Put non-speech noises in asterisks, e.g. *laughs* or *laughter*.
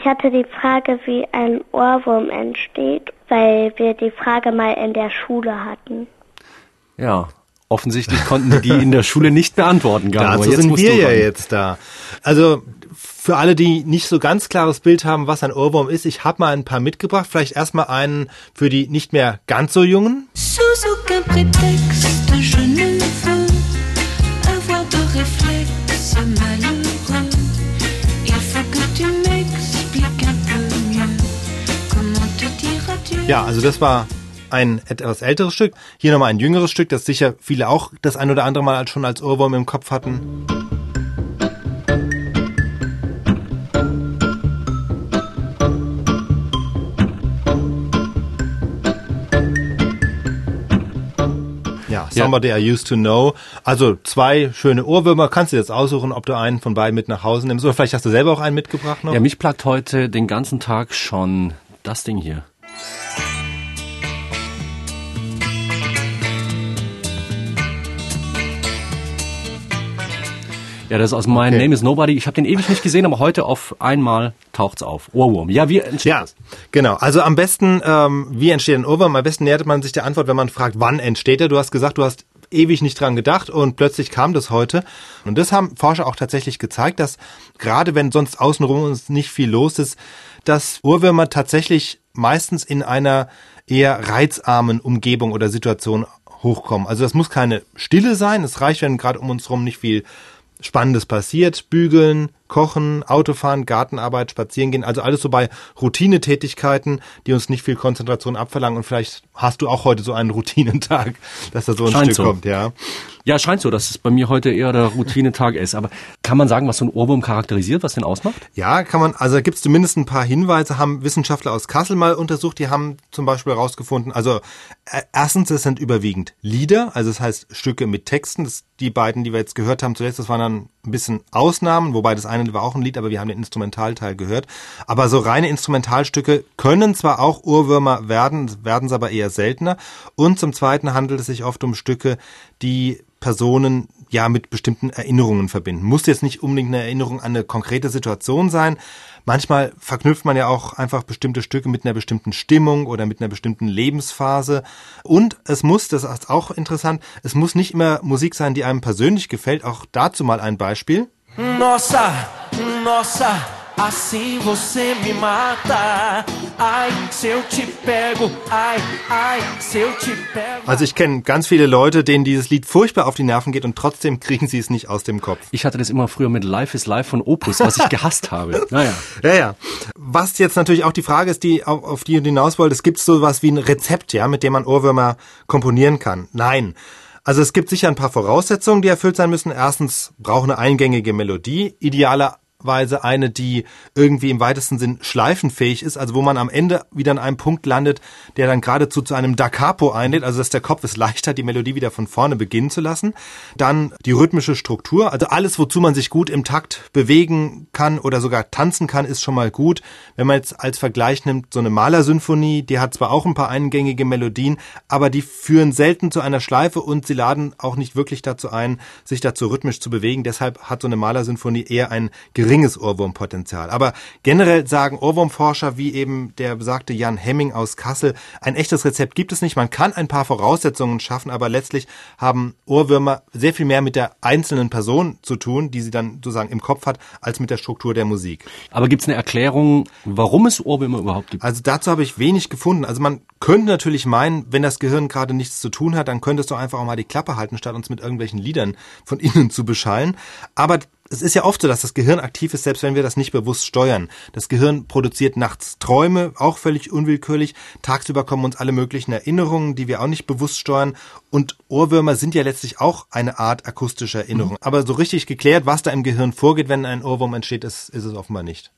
Ich hatte die Frage, wie ein Ohrwurm entsteht, weil wir die Frage mal in der Schule hatten. Ja, offensichtlich konnten die die in der Schule nicht beantworten. Gabo. Dazu jetzt sind wir ja jetzt da. Also für alle, die nicht so ganz klares Bild haben, was ein Ohrwurm ist, ich habe mal ein paar mitgebracht. Vielleicht erstmal einen für die nicht mehr ganz so Jungen. Ja, also das war ein etwas älteres Stück. Hier nochmal ein jüngeres Stück, das sicher viele auch das ein oder andere Mal schon als Ohrwurm im Kopf hatten. Ja, Somebody ja. I Used to Know. Also zwei schöne Ohrwürmer. Kannst du jetzt aussuchen, ob du einen von beiden mit nach Hause nimmst. Oder vielleicht hast du selber auch einen mitgebracht noch. Ja, mich plagt heute den ganzen Tag schon das Ding hier. Ja, das ist aus My okay. Name is Nobody. Ich habe den ewig nicht gesehen, aber heute auf einmal taucht's auf. Ohrwurm. Ja, wie entsteht ja, das? Genau. Also am besten, ähm, wie entsteht ein Ohrwurm? Am besten nähert man sich der Antwort, wenn man fragt, wann entsteht er. Du hast gesagt, du hast ewig nicht dran gedacht und plötzlich kam das heute. Und das haben Forscher auch tatsächlich gezeigt, dass gerade wenn sonst außenrum uns nicht viel los ist, dass Ohrwürmer tatsächlich meistens in einer eher reizarmen Umgebung oder Situation hochkommen. Also das muss keine Stille sein. Es reicht, wenn gerade um uns herum nicht viel Spannendes passiert. Bügeln, Kochen, Autofahren, Gartenarbeit, spazieren gehen, also alles so bei Routinetätigkeiten, die uns nicht viel Konzentration abverlangen und vielleicht hast du auch heute so einen Routinentag, *laughs* dass da so ein Scheint Stück so. kommt, ja. Ja, scheint so, dass es bei mir heute eher der Routinetag ist. Aber kann man sagen, was so ein Ohrwurm charakterisiert, was den ausmacht? Ja, kann man. Also gibt es zumindest ein paar Hinweise, haben Wissenschaftler aus Kassel mal untersucht. Die haben zum Beispiel herausgefunden, also äh, erstens, es sind überwiegend Lieder, also das heißt Stücke mit Texten. Das, die beiden, die wir jetzt gehört haben zuletzt, das waren dann ein bisschen Ausnahmen, wobei das eine war auch ein Lied, aber wir haben den Instrumentalteil gehört. Aber so reine Instrumentalstücke können zwar auch Urwürmer werden, werden es aber eher seltener. Und zum Zweiten handelt es sich oft um Stücke, die Personen ja mit bestimmten Erinnerungen verbinden. Muss jetzt nicht unbedingt eine Erinnerung an eine konkrete Situation sein. Manchmal verknüpft man ja auch einfach bestimmte Stücke mit einer bestimmten Stimmung oder mit einer bestimmten Lebensphase. Und es muss, das ist auch interessant, es muss nicht immer Musik sein, die einem persönlich gefällt. Auch dazu mal ein Beispiel. Nossa, nossa. Assim você me mata. Ai, se eu te pego. Ai, ai, se eu te pego. Also ich kenne ganz viele Leute, denen dieses Lied furchtbar auf die Nerven geht und trotzdem kriegen sie es nicht aus dem Kopf. Ich hatte das immer früher mit Life is Life von Opus, was ich gehasst habe. *laughs* Naja. Ja, ja. Was jetzt natürlich auch die Frage ist, die auf, auf die du hinaus wolltest, gibt es sowas wie ein Rezept, ja, mit dem man Ohrwürmer komponieren kann? Nein. Also es gibt sicher ein paar Voraussetzungen, die erfüllt sein müssen. Erstens braucht eine eingängige Melodie, idealer Weise eine, die irgendwie im weitesten Sinn schleifenfähig ist, also wo man am Ende wieder an einem Punkt landet, der dann geradezu zu einem Da Capo einlädt, also dass der Kopf es leichter, die Melodie wieder von vorne beginnen zu lassen. Dann die rhythmische Struktur, also alles, wozu man sich gut im Takt bewegen kann oder sogar tanzen kann, ist schon mal gut. Wenn man jetzt als Vergleich nimmt, so eine Malersymphonie, die hat zwar auch ein paar eingängige Melodien, aber die führen selten zu einer Schleife und sie laden auch nicht wirklich dazu ein, sich dazu rhythmisch zu bewegen. Deshalb hat so eine Malersymphonie eher ein geringes Ohrwurmpotenzial. Aber generell sagen Ohrwurmforscher wie eben der besagte Jan Hemming aus Kassel, ein echtes Rezept gibt es nicht. Man kann ein paar Voraussetzungen schaffen, aber letztlich haben Ohrwürmer sehr viel mehr mit der einzelnen Person zu tun, die sie dann sozusagen im Kopf hat, als mit der Struktur der Musik. Aber gibt es eine Erklärung, warum es Ohrwürmer überhaupt gibt? Also dazu habe ich wenig gefunden. Also man könnte natürlich meinen, wenn das Gehirn gerade nichts zu tun hat, dann könntest du einfach auch mal die Klappe halten, statt uns mit irgendwelchen Liedern von *laughs* innen zu beschallen. Aber es ist ja oft so, dass das Gehirn aktiv ist, selbst wenn wir das nicht bewusst steuern. Das Gehirn produziert nachts Träume, auch völlig unwillkürlich. Tagsüber kommen uns alle möglichen Erinnerungen, die wir auch nicht bewusst steuern. Und Ohrwürmer sind ja letztlich auch eine Art akustische Erinnerung. Mhm. Aber so richtig geklärt, was da im Gehirn vorgeht, wenn ein Ohrwurm entsteht, ist, ist es offenbar nicht.